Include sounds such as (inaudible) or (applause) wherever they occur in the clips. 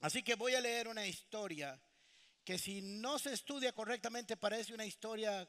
Así que voy a leer una historia que si no se estudia correctamente parece una historia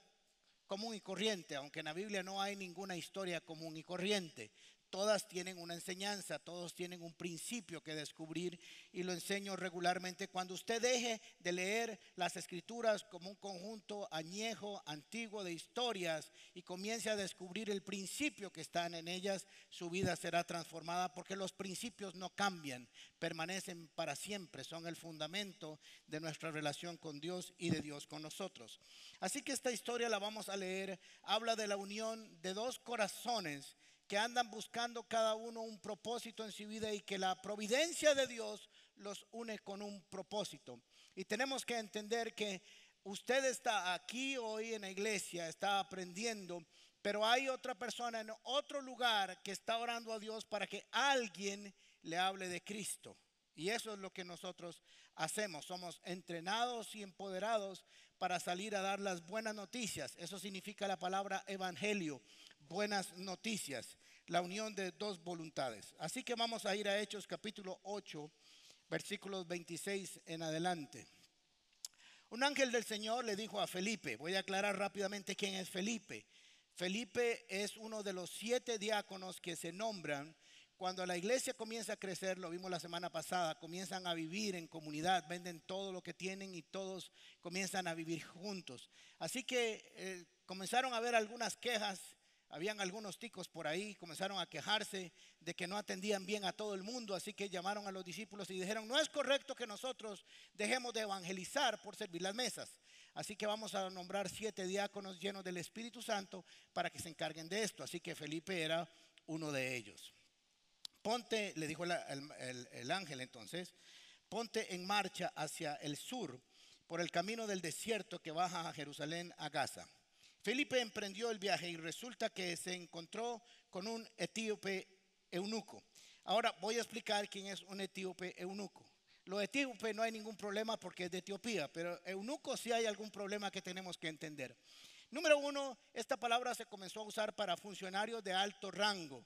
común y corriente, aunque en la Biblia no hay ninguna historia común y corriente. Todas tienen una enseñanza, todos tienen un principio que descubrir y lo enseño regularmente. Cuando usted deje de leer las escrituras como un conjunto añejo, antiguo de historias y comience a descubrir el principio que están en ellas, su vida será transformada porque los principios no cambian, permanecen para siempre, son el fundamento de nuestra relación con Dios y de Dios con nosotros. Así que esta historia la vamos a leer, habla de la unión de dos corazones que andan buscando cada uno un propósito en su vida y que la providencia de Dios los une con un propósito. Y tenemos que entender que usted está aquí hoy en la iglesia, está aprendiendo, pero hay otra persona en otro lugar que está orando a Dios para que alguien le hable de Cristo. Y eso es lo que nosotros hacemos. Somos entrenados y empoderados para salir a dar las buenas noticias. Eso significa la palabra evangelio buenas noticias, la unión de dos voluntades. Así que vamos a ir a Hechos capítulo 8, versículos 26 en adelante. Un ángel del Señor le dijo a Felipe, voy a aclarar rápidamente quién es Felipe. Felipe es uno de los siete diáconos que se nombran cuando la iglesia comienza a crecer, lo vimos la semana pasada, comienzan a vivir en comunidad, venden todo lo que tienen y todos comienzan a vivir juntos. Así que eh, comenzaron a haber algunas quejas habían algunos ticos por ahí, comenzaron a quejarse de que no atendían bien a todo el mundo, así que llamaron a los discípulos y dijeron, no es correcto que nosotros dejemos de evangelizar por servir las mesas. Así que vamos a nombrar siete diáconos llenos del Espíritu Santo para que se encarguen de esto. Así que Felipe era uno de ellos. Ponte, le dijo el, ángel entonces, ponte en marcha hacia el sur por el camino del desierto que baja a Jerusalén, a Gaza. Felipe emprendió el viaje y resulta que se encontró con un etíope eunuco. Ahora voy a explicar quién es un etíope eunuco. Lo etíope no hay ningún problema porque es de Etiopía, pero eunuco sí hay algún problema que tenemos que entender. Número uno, esta palabra se comenzó a usar para funcionarios de alto rango,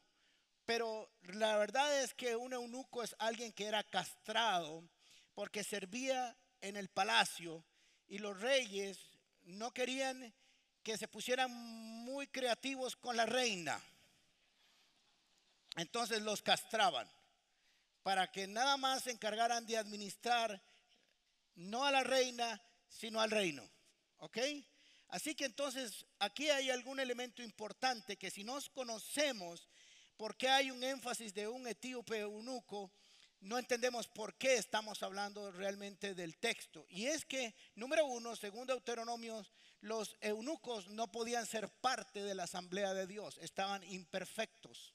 pero la verdad es que un eunuco es alguien que era castrado porque servía en el palacio y los reyes no querían que se pusieran muy creativos con la reina. Entonces los castraban para que nada más se encargaran de administrar no a la reina, sino al reino. ¿Ok? Así que entonces aquí hay algún elemento importante que si nos conocemos por qué hay un énfasis de un etíope eunuco, no entendemos por qué estamos hablando realmente del texto. Y es que, número uno, según Deuteronomios, los eunucos no podían ser parte de la asamblea de Dios, estaban imperfectos.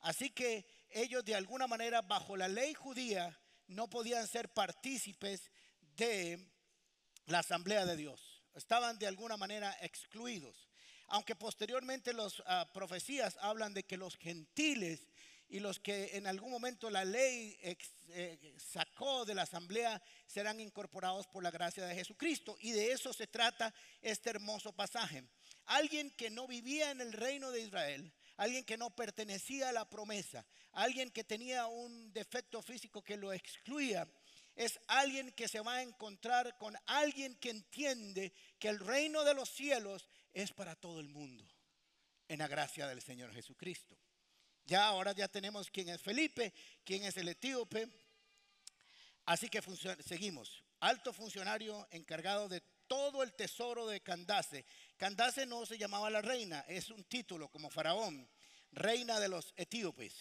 Así que ellos de alguna manera, bajo la ley judía, no podían ser partícipes de la asamblea de Dios. Estaban de alguna manera excluidos. Aunque posteriormente las ah, profecías hablan de que los gentiles y los que en algún momento la ley eh, sacó de la asamblea serán incorporados por la gracia de Jesucristo. Y de eso se trata este hermoso pasaje. Alguien que no vivía en el reino de Israel, alguien que no pertenecía a la promesa, alguien que tenía un defecto físico que lo excluía, es alguien que se va a encontrar con alguien que entiende que el reino de los cielos es para todo el mundo, en la gracia del Señor Jesucristo. Ya ahora ya tenemos quién es Felipe, quién es el etíope. Así que seguimos. Alto funcionario encargado de todo el tesoro de Candace. Candace no se llamaba la reina, es un título como faraón, reina de los etíopes.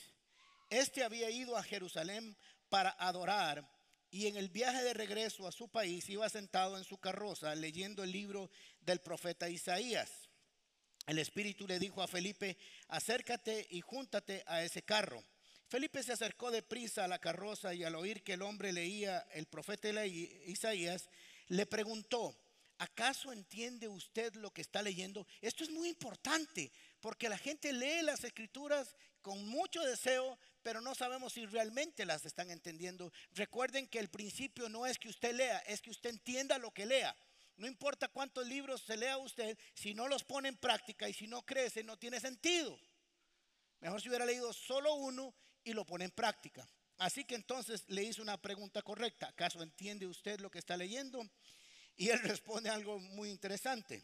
Este había ido a Jerusalén para adorar y en el viaje de regreso a su país iba sentado en su carroza leyendo el libro del profeta Isaías. El Espíritu le dijo a Felipe, acércate y júntate a ese carro. Felipe se acercó deprisa a la carroza y al oír que el hombre leía el profeta Isaías, le preguntó, ¿acaso entiende usted lo que está leyendo? Esto es muy importante porque la gente lee las escrituras con mucho deseo, pero no sabemos si realmente las están entendiendo. Recuerden que el principio no es que usted lea, es que usted entienda lo que lea. No importa cuántos libros se lea usted, si no los pone en práctica y si no crece, no tiene sentido. Mejor si hubiera leído solo uno y lo pone en práctica. Así que entonces le hizo una pregunta correcta. ¿Acaso entiende usted lo que está leyendo? Y él (laughs) responde algo muy interesante.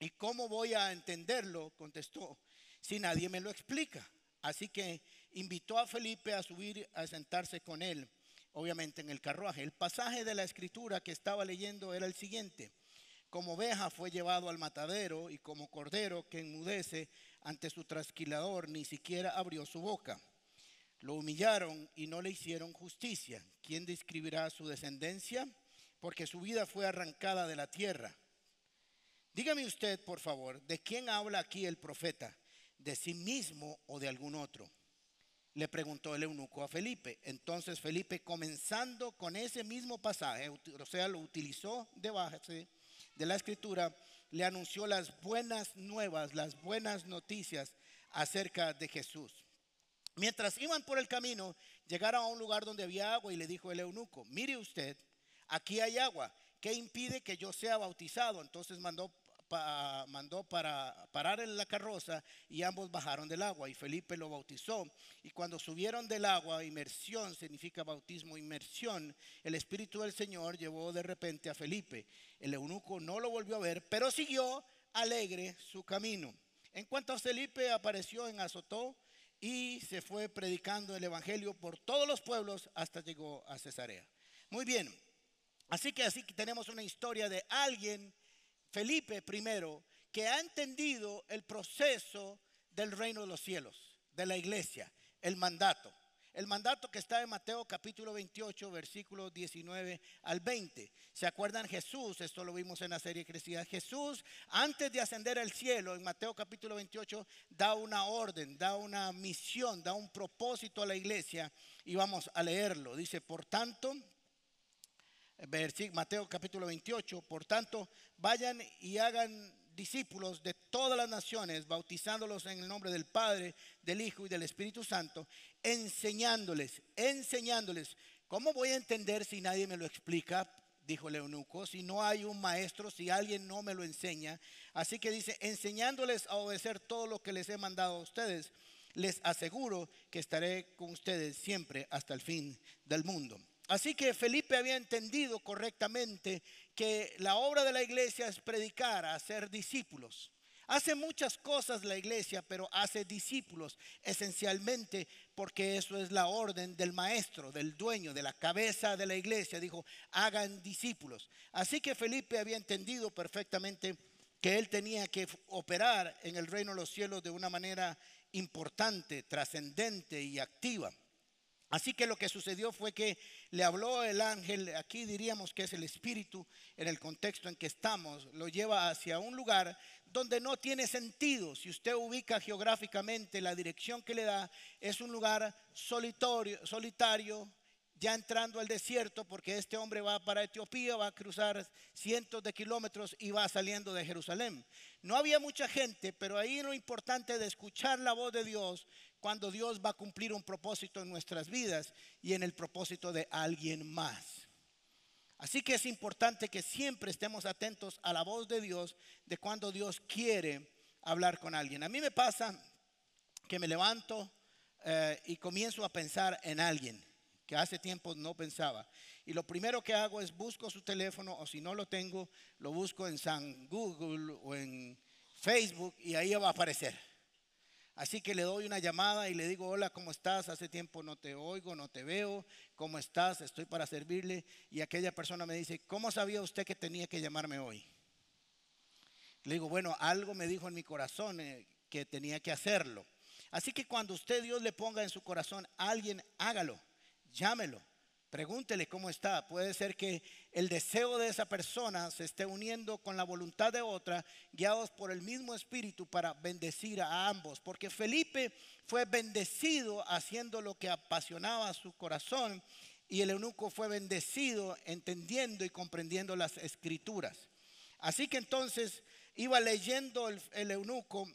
¿Y cómo voy a entenderlo? Contestó, si nadie me lo explica. Así que invitó a Felipe a subir a sentarse con él, obviamente en el carruaje. El pasaje de la escritura que estaba leyendo era el siguiente. Como oveja fue llevado al matadero y como cordero que enmudece ante su trasquilador, ni siquiera abrió su boca. Lo humillaron y no le hicieron justicia. ¿Quién describirá su descendencia? Porque su vida fue arrancada de la tierra. Dígame usted, por favor, ¿de quién habla aquí el profeta? ¿De sí mismo o de algún otro? Le preguntó el eunuco a Felipe. Entonces Felipe, comenzando con ese mismo pasaje, o sea, lo utilizó de de la escritura, le anunció las buenas nuevas, las buenas noticias acerca de Jesús. Mientras iban por el camino, llegaron a un lugar donde había agua y le dijo el eunuco, mire usted, aquí hay agua, ¿qué impide que yo sea bautizado? Entonces mandó, mandó para parar en la carroza y ambos bajaron del agua y Felipe lo bautizó. Y cuando subieron del agua, inmersión significa bautismo, inmersión, el Espíritu del Señor llevó de repente a Felipe. El eunuco no lo volvió a ver, pero siguió alegre su camino. En cuanto a Felipe apareció en Azotó, y se fue predicando el Evangelio por todos los pueblos hasta llegó a Cesarea. Muy bien, así que así que tenemos una historia de alguien, Felipe primero, que ha entendido el proceso del reino de los cielos, de la iglesia, el mandato. El mandato que está en Mateo capítulo 28, versículos 19 al 20. ¿Se acuerdan Jesús? Esto lo vimos en la serie Crecida. Jesús, antes de ascender al cielo, en Mateo capítulo 28, da una orden, da una misión, da un propósito a la iglesia. Y vamos a leerlo. Dice, por tanto, Mateo capítulo 28, por tanto, vayan y hagan discípulos de todas las naciones, bautizándolos en el nombre del Padre, del Hijo y del Espíritu Santo, enseñándoles, enseñándoles. ¿Cómo voy a entender si nadie me lo explica? Dijo el eunuco, si no hay un maestro, si alguien no me lo enseña. Así que dice, enseñándoles a obedecer todo lo que les he mandado a ustedes, les aseguro que estaré con ustedes siempre hasta el fin del mundo. Así que Felipe había entendido correctamente que la obra de la iglesia es predicar, hacer discípulos. Hace muchas cosas la iglesia, pero hace discípulos esencialmente porque eso es la orden del maestro, del dueño, de la cabeza de la iglesia. Dijo, hagan discípulos. Así que Felipe había entendido perfectamente que él tenía que operar en el reino de los cielos de una manera importante, trascendente y activa. Así que lo que sucedió fue que le habló el ángel, aquí diríamos que es el espíritu en el contexto en que estamos, lo lleva hacia un lugar donde no tiene sentido. Si usted ubica geográficamente la dirección que le da, es un lugar solitario, solitario ya entrando al desierto, porque este hombre va para Etiopía, va a cruzar cientos de kilómetros y va saliendo de Jerusalén. No había mucha gente, pero ahí lo importante de escuchar la voz de Dios cuando Dios va a cumplir un propósito en nuestras vidas y en el propósito de alguien más. Así que es importante que siempre estemos atentos a la voz de Dios de cuando Dios quiere hablar con alguien. A mí me pasa que me levanto eh, y comienzo a pensar en alguien que hace tiempo no pensaba. Y lo primero que hago es busco su teléfono o si no lo tengo, lo busco en San Google o en Facebook y ahí va a aparecer. Así que le doy una llamada y le digo, hola, ¿cómo estás? Hace tiempo no te oigo, no te veo. ¿Cómo estás? Estoy para servirle. Y aquella persona me dice, ¿cómo sabía usted que tenía que llamarme hoy? Le digo, bueno, algo me dijo en mi corazón eh, que tenía que hacerlo. Así que cuando usted Dios le ponga en su corazón alguien, hágalo llámelo, pregúntele cómo está. Puede ser que el deseo de esa persona se esté uniendo con la voluntad de otra, guiados por el mismo espíritu para bendecir a ambos. Porque Felipe fue bendecido haciendo lo que apasionaba su corazón y el eunuco fue bendecido entendiendo y comprendiendo las escrituras. Así que entonces iba leyendo el, eunuco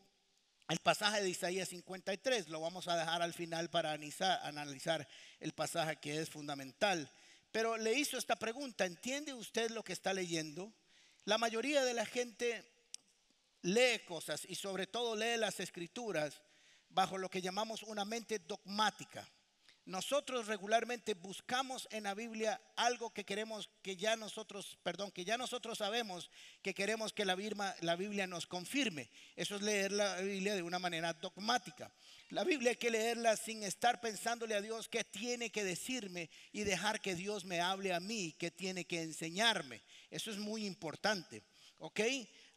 el pasaje de Isaías 53. Lo vamos a dejar al final para analizar, el pasaje que es fundamental. Pero le hizo esta pregunta, ¿entiende usted lo que está leyendo? La mayoría de la gente lee cosas y sobre todo lee las escrituras bajo lo que llamamos una mente dogmática. Nosotros regularmente buscamos en la Biblia algo que queremos que ya nosotros, perdón, que ya nosotros sabemos que queremos que la Biblia, la Biblia nos confirme. Eso es leer la Biblia de una manera dogmática. La Biblia hay que leerla sin estar pensándole a Dios qué tiene que decirme y dejar que Dios me hable a mí, qué tiene que enseñarme. Eso es muy importante. ¿Ok?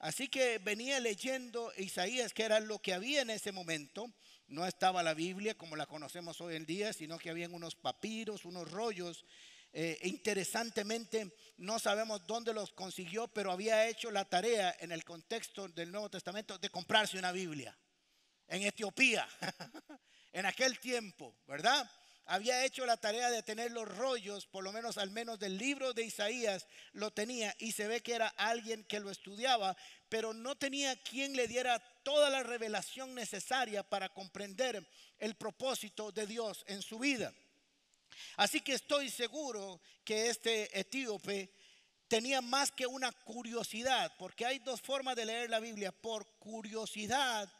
Así que venía leyendo Isaías, que era lo que había en ese momento. No estaba la Biblia como la conocemos hoy en día, sino que habían unos papiros, unos rollos. Eh, interesantemente, no sabemos dónde los consiguió, pero había hecho la tarea en el contexto del Nuevo Testamento de comprarse una Biblia en Etiopía, (laughs) en aquel tiempo, ¿verdad? Había hecho la tarea de tener los rollos, por lo menos al menos del libro de Isaías lo tenía y se ve que era alguien que lo estudiaba, pero no tenía quien le diera toda la revelación necesaria para comprender el propósito de Dios en su vida. Así que estoy seguro que este etíope tenía más que una curiosidad, porque hay dos formas de leer la Biblia, por curiosidad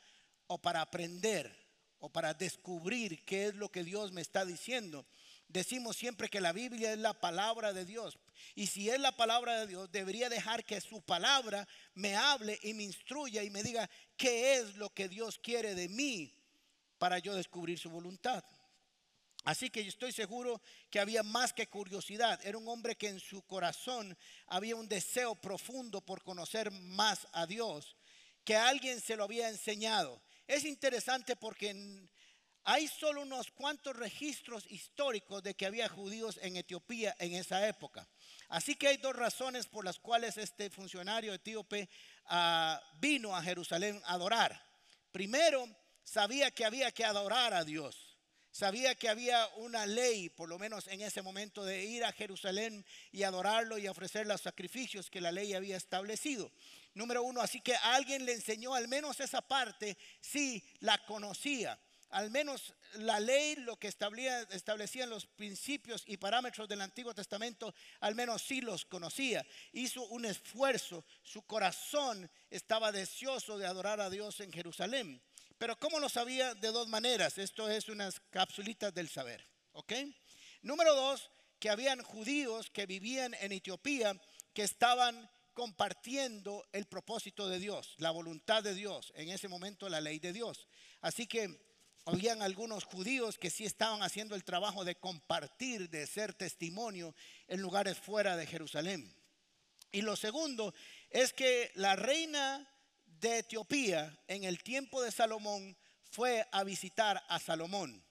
o para aprender o para descubrir qué es lo que Dios me está diciendo. Decimos siempre que la Biblia es la palabra de Dios. Y si es la palabra de Dios, debería dejar que su palabra me hable y me instruya y me diga qué es lo que Dios quiere de mí para yo descubrir su voluntad. Así que yo estoy seguro que había más que curiosidad. Era un hombre que en su corazón había un deseo profundo por conocer más a Dios, que alguien se lo había enseñado. Es interesante porque hay solo unos cuantos registros históricos de que había judíos en Etiopía en esa época. Así que hay dos razones por las cuales este funcionario etíope ah, vino a Jerusalén a adorar. Primero, sabía que había que adorar a Dios. Sabía que había una ley, por lo menos en ese momento, de ir a Jerusalén y adorarlo y ofrecer los sacrificios que la ley había establecido. Número uno, así que alguien le enseñó al menos esa parte, sí, la conocía al menos la ley, lo que establecía, establecían los principios y parámetros del Antiguo Testamento, al menos sí los conocía. Hizo un esfuerzo, su corazón estaba deseoso de adorar a Dios en Jerusalén. Pero ¿cómo lo sabía? De dos maneras. Esto es unas capsulitas del saber. ¿Ok? Número dos, que habían judíos que vivían en Etiopía que estaban compartiendo el propósito de Dios, la voluntad de Dios, en ese momento la ley de Dios. Así que habían algunos judíos que sí estaban haciendo el trabajo de compartir, de ser testimonio en lugares fuera de Jerusalén. Y lo segundo es que la reina de Etiopía en el tiempo de Salomón fue a visitar a Salomón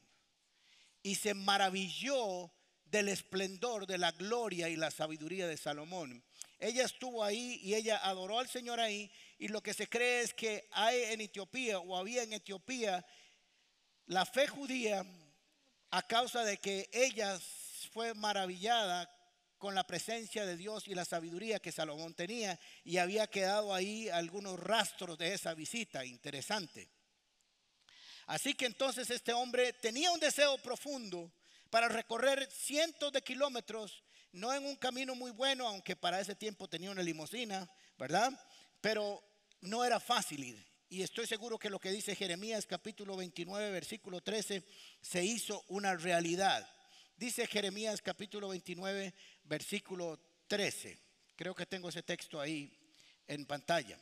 y se maravilló del esplendor, de la gloria y la sabiduría de Salomón. Ella estuvo ahí y ella adoró al Señor ahí y lo que se cree es que hay en Etiopía o había en Etiopía la fe judía, a causa de que ella fue maravillada con la presencia de Dios y la sabiduría que Salomón tenía y había quedado ahí algunos rastros de esa visita, interesante. Así que entonces este hombre tenía un deseo profundo para recorrer cientos de kilómetros, no en un camino muy bueno, aunque para ese tiempo tenía una limusina, ¿verdad? Pero no era fácil ir. Y estoy seguro que lo que dice Jeremías capítulo 29, versículo 13, se hizo una realidad. Dice Jeremías capítulo 29, versículo 13. Creo que tengo ese texto ahí en pantalla.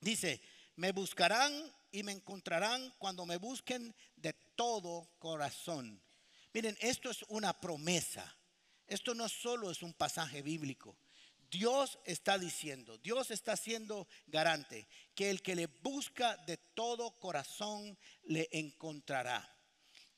Dice, me buscarán y me encontrarán cuando me busquen de todo corazón. Miren, esto es una promesa. Esto no solo es un pasaje bíblico. Dios está diciendo, Dios está siendo garante que el que le busca de todo corazón le encontrará.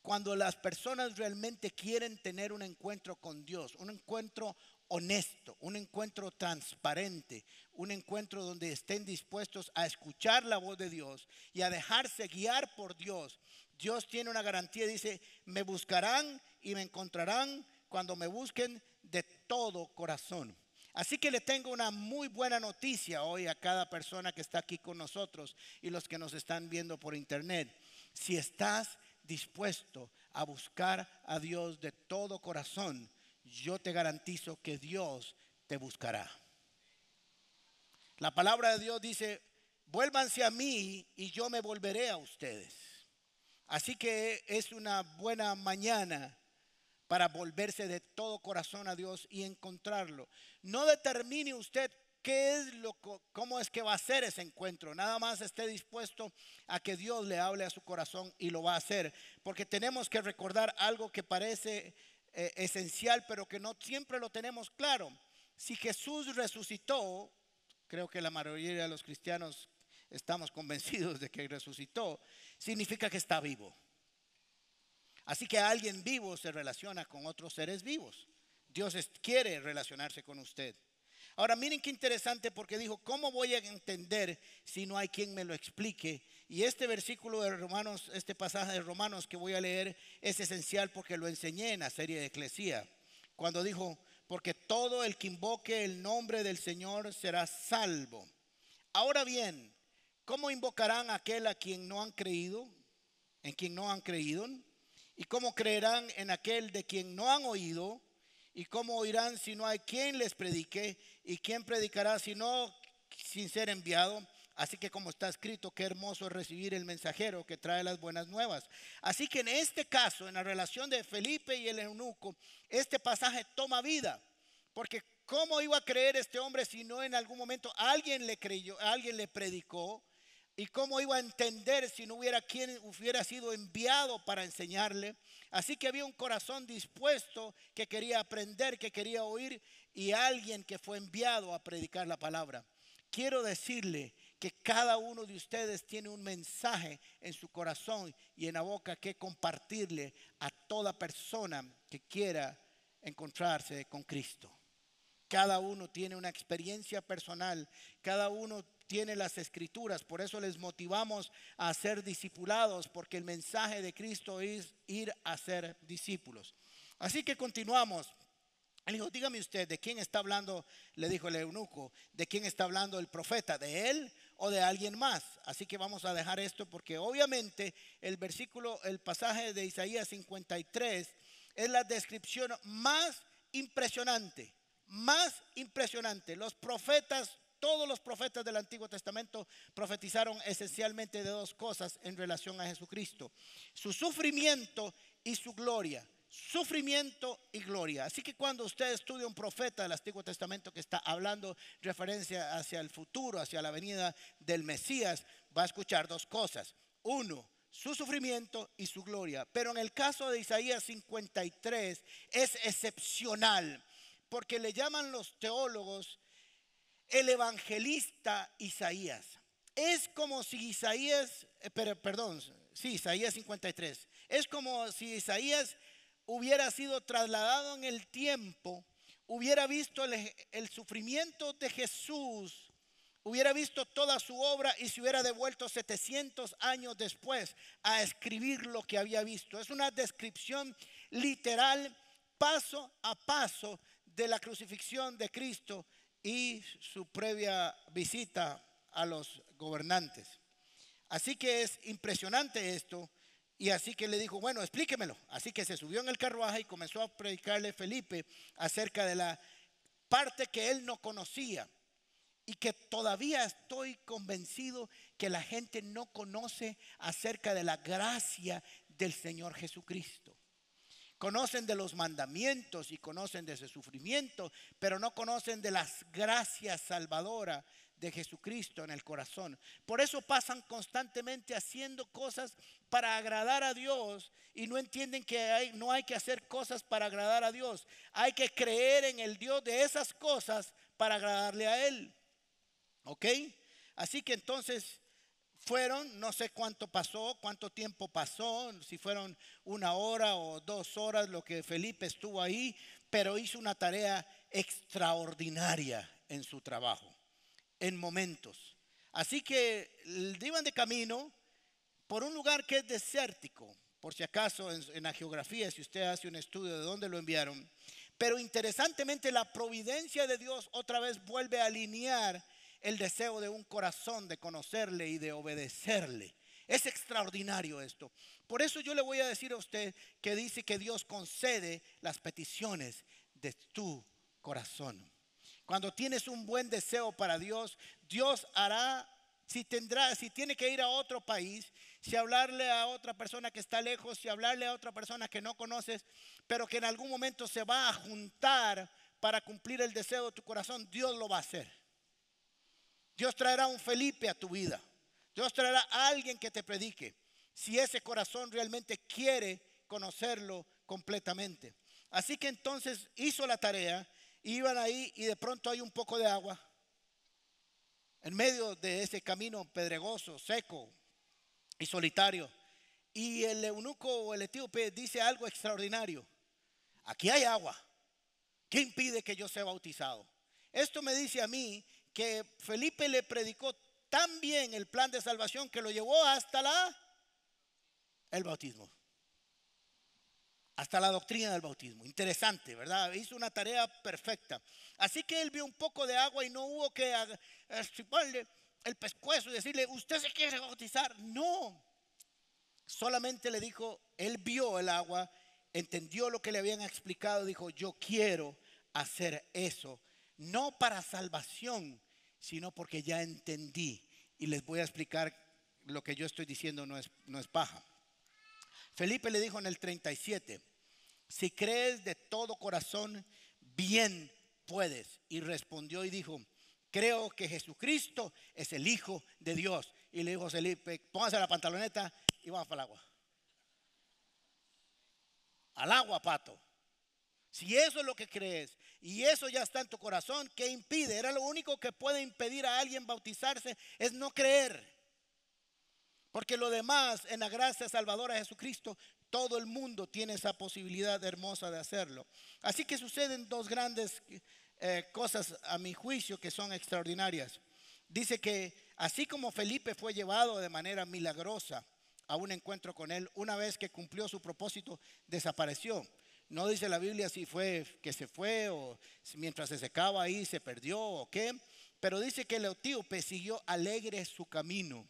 Cuando las personas realmente quieren tener un encuentro con Dios, un encuentro honesto, un encuentro transparente, un encuentro donde estén dispuestos a escuchar la voz de Dios y a dejarse guiar por Dios, Dios tiene una garantía, dice, me buscarán y me encontrarán cuando me busquen de todo corazón. Así que le tengo una muy buena noticia hoy a cada persona que está aquí con nosotros y los que nos están viendo por internet. Si estás dispuesto a buscar a Dios de todo corazón, yo te garantizo que Dios te buscará. La palabra de Dios dice, vuélvanse a mí y yo me volveré a ustedes. Así que es una buena mañana para volverse de todo corazón a Dios y encontrarlo. No determine usted qué es lo cómo es que va a ser ese encuentro. Nada más esté dispuesto a que Dios le hable a su corazón y lo va a hacer, porque tenemos que recordar algo que parece eh, esencial, pero que no siempre lo tenemos claro. Si Jesús resucitó, creo que la mayoría de los cristianos estamos (laughs) convencidos de que resucitó, significa que está vivo. Así que alguien vivo se relaciona con otros seres vivos. Dios quiere relacionarse con usted. Ahora miren qué interesante porque dijo, ¿cómo voy a entender si no hay quien me lo explique? Y este versículo de Romanos, este pasaje de Romanos que voy a leer es esencial porque lo enseñé en la serie de Eclesía. Cuando dijo, porque todo el que invoque el nombre del Señor será salvo. Ahora bien, ¿cómo invocarán a aquel a quien no han creído? ¿En quien no han creído? ¿Y cómo creerán en aquel de quien no han oído? ¿Y cómo oirán si no hay quien les predique? ¿Y quién predicará si no sin ser enviado? Así que como está escrito, qué hermoso es recibir el mensajero que trae las buenas nuevas. Así que en este caso, en la relación de Felipe y el eunuco, este pasaje toma vida. Porque ¿cómo iba a creer este hombre si no en algún momento alguien le creyó, alguien le predicó? ¿Y cómo iba a entender si no hubiera quien hubiera sido enviado para enseñarle? Así que había un corazón dispuesto que quería aprender, que quería oír y alguien que fue enviado a predicar la palabra. Quiero decirle que cada uno de ustedes tiene un mensaje en su corazón y en la boca que compartirle a toda persona que quiera encontrarse con Cristo. Cada uno tiene una experiencia personal, cada uno tiene las escrituras, por eso les motivamos a ser discipulados, porque el mensaje de Cristo es ir a ser discípulos. Así que continuamos. Él dijo, dígame usted, ¿de quién está hablando? Le dijo el eunuco, ¿de quién está hablando el profeta? ¿De él o de alguien más? Así que vamos a dejar esto porque obviamente el versículo, el pasaje de Isaías 53 es la descripción más impresionante, más impresionante. Los profetas, todos los profetas del Antiguo Testamento profetizaron esencialmente de dos cosas en relación a Jesucristo, su sufrimiento y su gloria sufrimiento y gloria. Así que cuando usted estudia un profeta del Antiguo Testamento que está hablando referencia hacia el futuro, hacia la venida del Mesías, va a escuchar dos cosas. Uno, su sufrimiento y su gloria. Pero en el caso de Isaías 53 es excepcional, porque le llaman los teólogos el evangelista Isaías. Es como si Isaías, eh, perdón, sí, Isaías 53, es como si Isaías hubiera sido trasladado en el tiempo, hubiera visto el, sufrimiento de Jesús, hubiera visto toda su obra y se hubiera devuelto 700 años después a escribir lo que había visto. Es una descripción literal, paso a paso, de la crucifixión de Cristo y su previa visita a los gobernantes. Así que es impresionante esto y así que le dijo, bueno, explíquemelo. Así que se subió en el carruaje y comenzó a predicarle Felipe acerca de la parte que él no conocía. Y que todavía estoy convencido que la gente no conoce acerca de la gracia del Señor Jesucristo. Conocen de los mandamientos y conocen de ese sufrimiento, pero no conocen de las gracias salvadoras de Jesucristo en el corazón. Por eso pasan constantemente haciendo cosas para agradar a Dios y no entienden que no hay que hacer cosas para agradar a Dios. Hay que creer en el Dios de esas cosas para agradarle a Él. ¿Ok? Así que entonces fueron, no sé cuánto pasó, cuánto tiempo pasó, si fueron una hora o dos horas lo que Felipe estuvo ahí, pero hizo una tarea extraordinaria en su trabajo en momentos. Así que iban de camino por un lugar que es desértico, por si acaso en, la geografía, si usted hace un estudio de dónde lo enviaron. Pero interesantemente la providencia de Dios otra vez vuelve a alinear el deseo de un corazón de conocerle y de obedecerle. Es extraordinario esto. Por eso yo le voy a decir a usted que dice que Dios concede las peticiones de tu corazón. Cuando tienes un buen deseo para Dios, Dios hará, si tendrá, si tiene que ir a otro país, si hablarle a otra persona que está lejos, si hablarle a otra persona que no conoces, pero que en algún momento se va a juntar para cumplir el deseo de tu corazón, Dios lo va a hacer. Dios traerá un Felipe a tu vida. Dios traerá a alguien que te predique. Si ese corazón realmente quiere conocerlo completamente. Así que entonces hizo la tarea, iban ahí y de pronto hay un poco de agua en medio de ese camino pedregoso, seco y solitario. Y el eunuco o el etíope dice algo extraordinario. Aquí hay agua. ¿Qué impide que yo sea bautizado? Esto me dice a mí que Felipe le predicó tan bien el plan de salvación que lo llevó hasta la el bautismo. Hasta la doctrina del bautismo. Interesante, ¿verdad? Hizo una tarea perfecta. Así que él vio un poco de agua y no hubo que estriparle el pescuezo y decirle, ¿usted se quiere bautizar? No. Solamente le dijo, él vio el agua, entendió lo que le habían explicado, dijo, yo quiero hacer eso, no para salvación, sino porque ya entendí. Y les voy a explicar lo que yo estoy diciendo no es, no es paja. Felipe le dijo en el 37, si crees de todo corazón, bien puedes. Y respondió y dijo, creo que Jesucristo es el Hijo de Dios. Y le dijo Felipe, póngase la pantaloneta y vamos para el agua. Al agua, pato. Si eso es lo que crees y eso ya está en tu corazón, ¿qué impide? Era lo único que puede impedir a alguien bautizarse, es no creer. Porque lo demás, en la gracia salvadora de Jesucristo, todo el mundo tiene esa posibilidad hermosa de hacerlo. Así que suceden dos grandes eh, cosas a mi juicio que son extraordinarias. Dice que así como Felipe fue llevado de manera milagrosa a un encuentro con él, una vez que cumplió su propósito, desapareció. No dice la Biblia si fue que se fue o mientras se secaba ahí se perdió o qué, pero dice que el etíope siguió alegre su camino.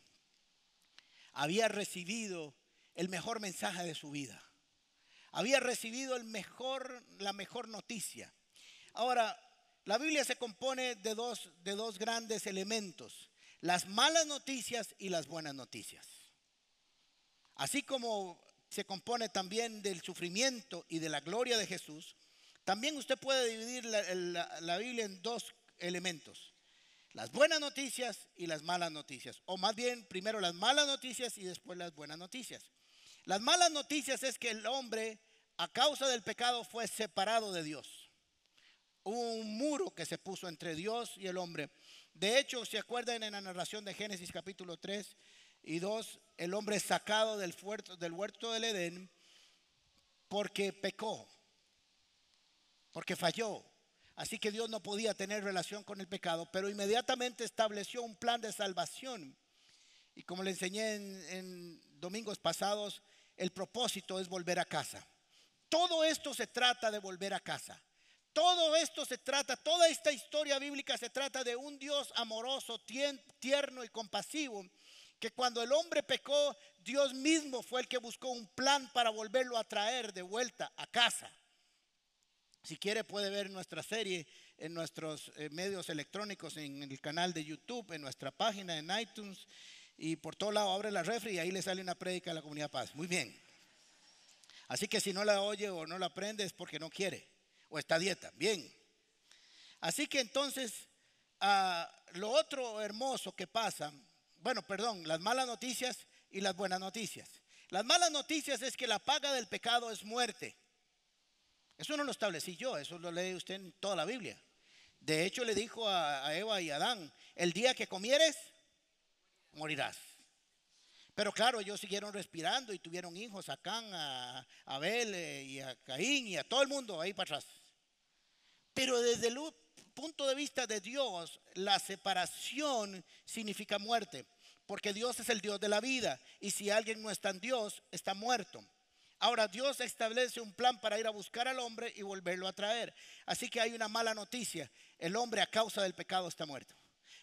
Había recibido el mejor mensaje de su vida. Había recibido el mejor, la mejor noticia. Ahora, la Biblia se compone de dos, de dos grandes elementos, las malas noticias y las buenas noticias. Así como se compone también del sufrimiento y de la gloria de Jesús, también usted puede dividir la, la, Biblia en dos elementos, las buenas noticias y las malas noticias, o más bien primero las malas noticias y después las buenas noticias. Las malas noticias es que el hombre a causa del pecado fue separado de Dios. Hubo un muro que se puso entre Dios y el hombre. De hecho, se acuerdan en la narración de Génesis capítulo 3 y 2, el hombre sacado del, del huerto del Edén porque pecó, porque falló. Así que Dios no podía tener relación con el pecado, pero inmediatamente estableció un plan de salvación. Y como le enseñé en domingos pasados, el propósito es volver a casa. Todo esto se trata de volver a casa. Todo esto se trata, toda esta historia bíblica se trata de un Dios amoroso, tierno y compasivo, que cuando el hombre pecó, Dios mismo fue el que buscó un plan para volverlo a traer de vuelta a casa. Si quiere puede ver nuestra serie en nuestros eh, medios electrónicos, en el canal de YouTube, en nuestra página en iTunes y por todo lado abre la refri y ahí le sale una prédica a la comunidad paz. Muy bien. Así que si no la oye o no la aprende es porque no quiere o está dieta. Bien. Así que entonces, ah, lo otro hermoso que pasa, bueno, perdón, las malas noticias y las buenas noticias. Las malas noticias es que la paga del pecado es muerte. Eso no lo establecí yo, eso lo lee usted en toda la Biblia. De hecho, le dijo a, Eva y a Adán, el día que comieres, morirás. Pero claro, ellos siguieron respirando y tuvieron hijos a Can, a Abel eh, y a Caín y a todo el mundo ahí para atrás. Pero desde el punto de vista de Dios, la separación significa muerte, porque Dios es el Dios de la vida y si alguien no está en Dios, está muerto. Ahora Dios establece un plan para ir a buscar al hombre y volverlo a traer. Así que hay una mala noticia. El hombre a causa del pecado está muerto.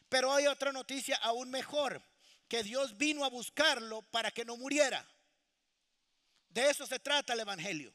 Pero hay otra noticia aún mejor que Dios vino a buscarlo para que no muriera. De eso se trata el Evangelio.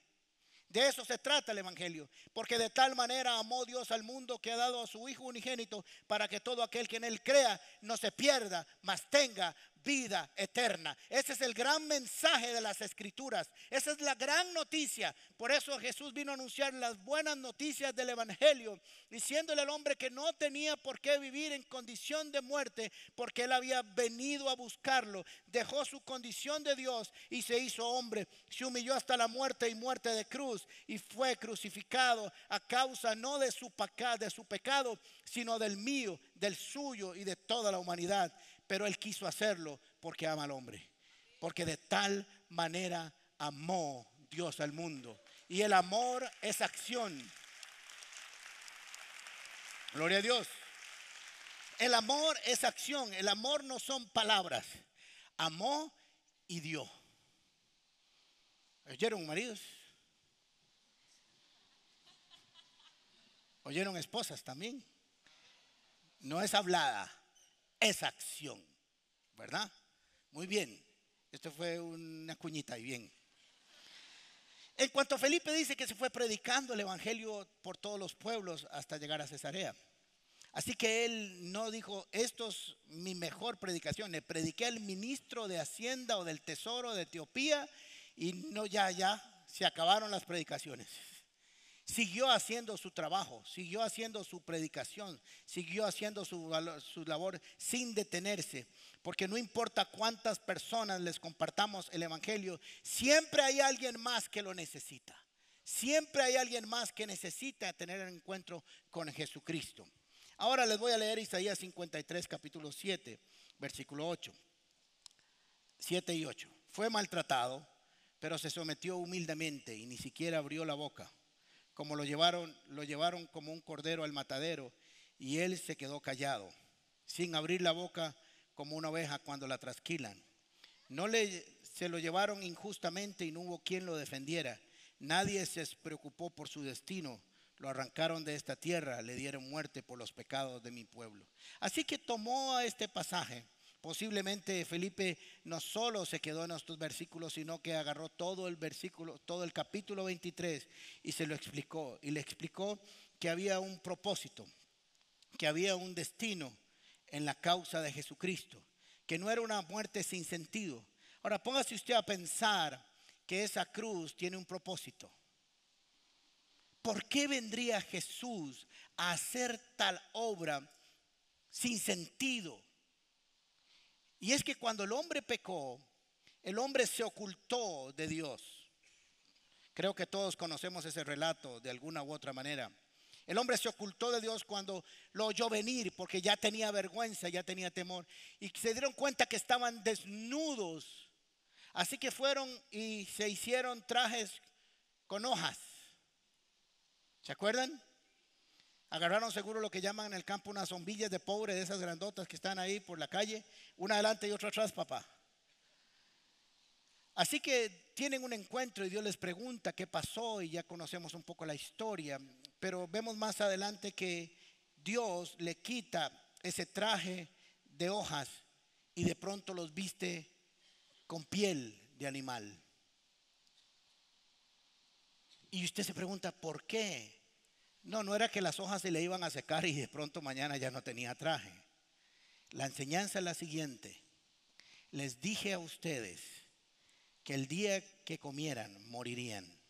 De eso se trata el Evangelio. Porque de tal manera amó Dios al mundo que ha dado a su Hijo unigénito para que todo aquel que en él crea no se pierda, mas tenga vida eterna. Ese es el gran mensaje de las escrituras. Esa es la gran noticia. Por eso Jesús vino a anunciar las buenas noticias del Evangelio, diciéndole al hombre que no tenía por qué vivir en condición de muerte, porque él había venido a buscarlo. Dejó su condición de Dios y se hizo hombre. Se humilló hasta la muerte y muerte de cruz y fue crucificado a causa no de su, de su pecado, sino del mío, del suyo y de toda la humanidad pero él quiso hacerlo porque ama al hombre. Porque de tal manera amó Dios al mundo. Y el amor es acción. Gloria a Dios. El amor es acción. El amor no son palabras. Amó y dio. ¿Oyeron maridos? ¿Oyeron esposas también? No es hablada esa acción, ¿verdad? Muy bien. Esto fue una cuñita y bien. En cuanto a Felipe dice que se fue predicando el Evangelio por todos los pueblos hasta llegar a Cesarea. Así que él no dijo, esto es mi mejor predicación. Le prediqué al ministro de Hacienda o del Tesoro de Etiopía y no, ya, ya, se acabaron las predicaciones. Siguió haciendo su trabajo, siguió haciendo su predicación, siguió haciendo su, labor sin detenerse, porque no importa cuántas personas les compartamos el Evangelio, siempre hay alguien más que lo necesita. Siempre hay alguien más que necesita tener el encuentro con Jesucristo. Ahora les voy a leer Isaías 53, capítulo 7, versículo 8. 7 y 8. Fue maltratado, pero se sometió humildemente y ni siquiera abrió la boca como lo llevaron, lo llevaron como un cordero al matadero y él se quedó callado, sin abrir la boca como una oveja cuando la trasquilan. No le se lo llevaron injustamente y no hubo quien lo defendiera. Nadie se preocupó por su destino. Lo arrancaron de esta tierra, le dieron muerte por los pecados de mi pueblo. Así que tomó a este pasaje Posiblemente Felipe no solo se quedó en estos versículos, sino que agarró todo el versículo, todo el capítulo 23 y se lo explicó. Y le explicó que había un propósito, que había un destino en la causa de Jesucristo, que no era una muerte sin sentido. Ahora póngase usted a pensar que esa cruz tiene un propósito. ¿Por qué vendría Jesús a hacer tal obra sin sentido? Y es que cuando el hombre pecó, el hombre se ocultó de Dios. Creo que todos conocemos ese relato de alguna u otra manera. El hombre se ocultó de Dios cuando lo oyó venir porque ya tenía vergüenza, ya tenía temor. Y se dieron cuenta que estaban desnudos. Así que fueron y se hicieron trajes con hojas. ¿Se acuerdan? Agarraron seguro lo que llaman en el campo unas zombillas de pobre, de esas grandotas que están ahí por la calle, una adelante y otra atrás, papá. Así que tienen un encuentro y Dios les pregunta qué pasó y ya conocemos un poco la historia, pero vemos más adelante que Dios le quita ese traje de hojas y de pronto los viste con piel de animal. Y usted se pregunta, ¿por qué? No, no era que las hojas se le iban a secar y de pronto mañana ya no tenía traje. La enseñanza es la siguiente. Les dije a ustedes que el día que comieran morirían.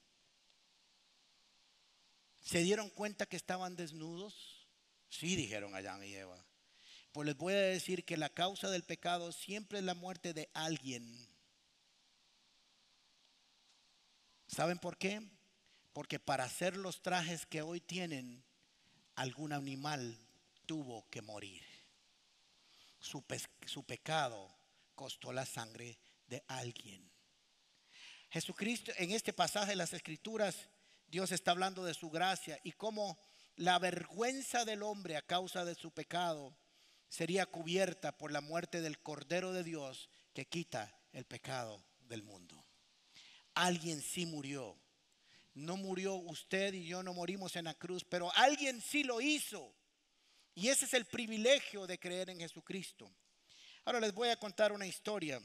¿Se dieron cuenta que estaban desnudos? Sí, dijeron Adán y Eva. Pues les voy a decir que la causa del pecado siempre es la muerte de alguien. ¿Saben por qué? Porque para hacer los trajes que hoy tienen, algún animal tuvo que morir. Su, pecado costó la sangre de alguien. Jesucristo, en este pasaje de las Escrituras, Dios está hablando de su gracia y cómo la vergüenza del hombre a causa de su pecado sería cubierta por la muerte del Cordero de Dios que quita el pecado del mundo. Alguien sí murió no murió usted y yo no morimos en la cruz, pero alguien sí lo hizo. Y ese es el privilegio de creer en Jesucristo. Ahora les voy a contar una historia,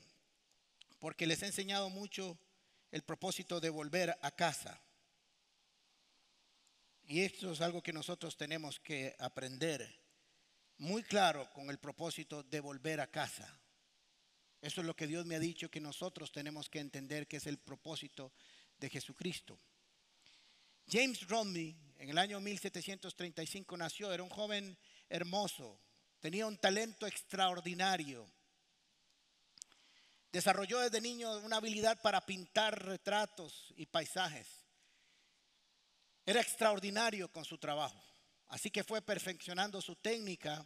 porque les he enseñado mucho el propósito de volver a casa. Y esto es algo que nosotros tenemos que aprender muy claro con el propósito de volver a casa. Eso es lo que Dios me ha dicho que nosotros tenemos que entender que es el propósito de Jesucristo. James Romney en el año 1735 nació, era un joven hermoso, tenía un talento extraordinario. Desarrolló desde niño una habilidad para pintar retratos y paisajes. Era extraordinario con su trabajo. Así que fue perfeccionando su técnica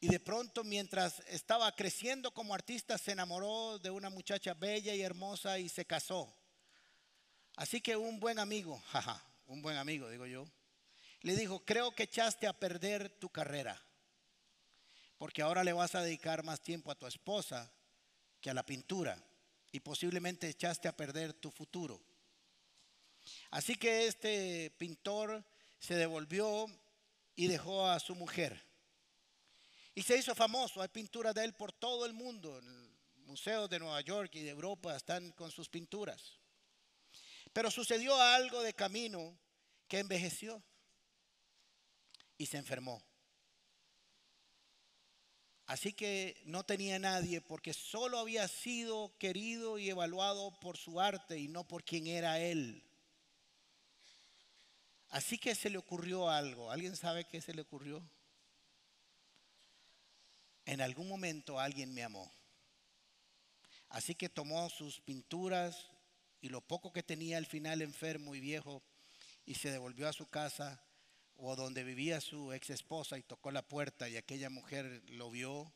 y de pronto mientras estaba creciendo como artista se enamoró de una muchacha bella y hermosa y se casó. Así que un buen amigo, (laughs) jaja, un buen amigo digo yo, le dijo, creo que echaste a perder tu carrera, porque ahora le vas a dedicar más tiempo a tu esposa que a la pintura y posiblemente echaste a perder tu futuro. Así que este pintor se devolvió y dejó a su mujer. Y se hizo famoso, hay pinturas de él por todo el mundo, museos de Nueva York y de Europa están con sus pinturas. Pero sucedió algo de camino que envejeció y se enfermó. Así que no tenía nadie porque solo había sido querido y evaluado por su arte y no por quien era él. Así que se le ocurrió algo. ¿Alguien sabe qué se le ocurrió? En algún momento alguien me amó. Así que tomó sus pinturas y lo poco que tenía al final enfermo y viejo y se devolvió a su casa o donde vivía su ex esposa y tocó la puerta y aquella mujer lo vio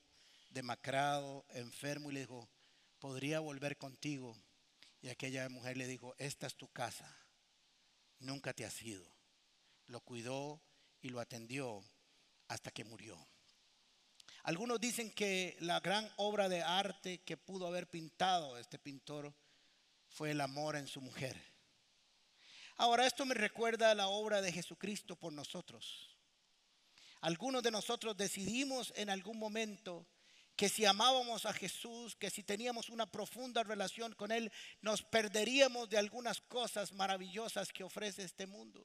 demacrado, enfermo y le dijo, podría volver contigo. Y aquella mujer le dijo, esta es tu casa, nunca te has ido. Lo cuidó y lo atendió hasta que murió. Algunos dicen que la gran obra de arte que pudo haber pintado este pintor fue el amor en su mujer. Ahora, esto me recuerda a la obra de Jesucristo por nosotros. Algunos de nosotros decidimos en algún momento que si amábamos a Jesús, que si teníamos una profunda relación con Él, nos perderíamos de algunas cosas maravillosas que ofrece este mundo.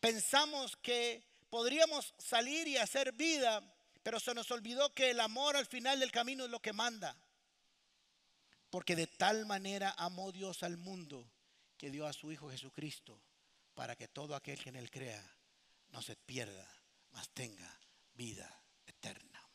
Pensamos que podríamos salir y hacer vida, pero se nos olvidó que el amor al final del camino es lo que manda. Porque de tal manera amó Dios al mundo que dio a su Hijo Jesucristo para que todo aquel que en Él crea no se pierda, mas tenga vida eterna.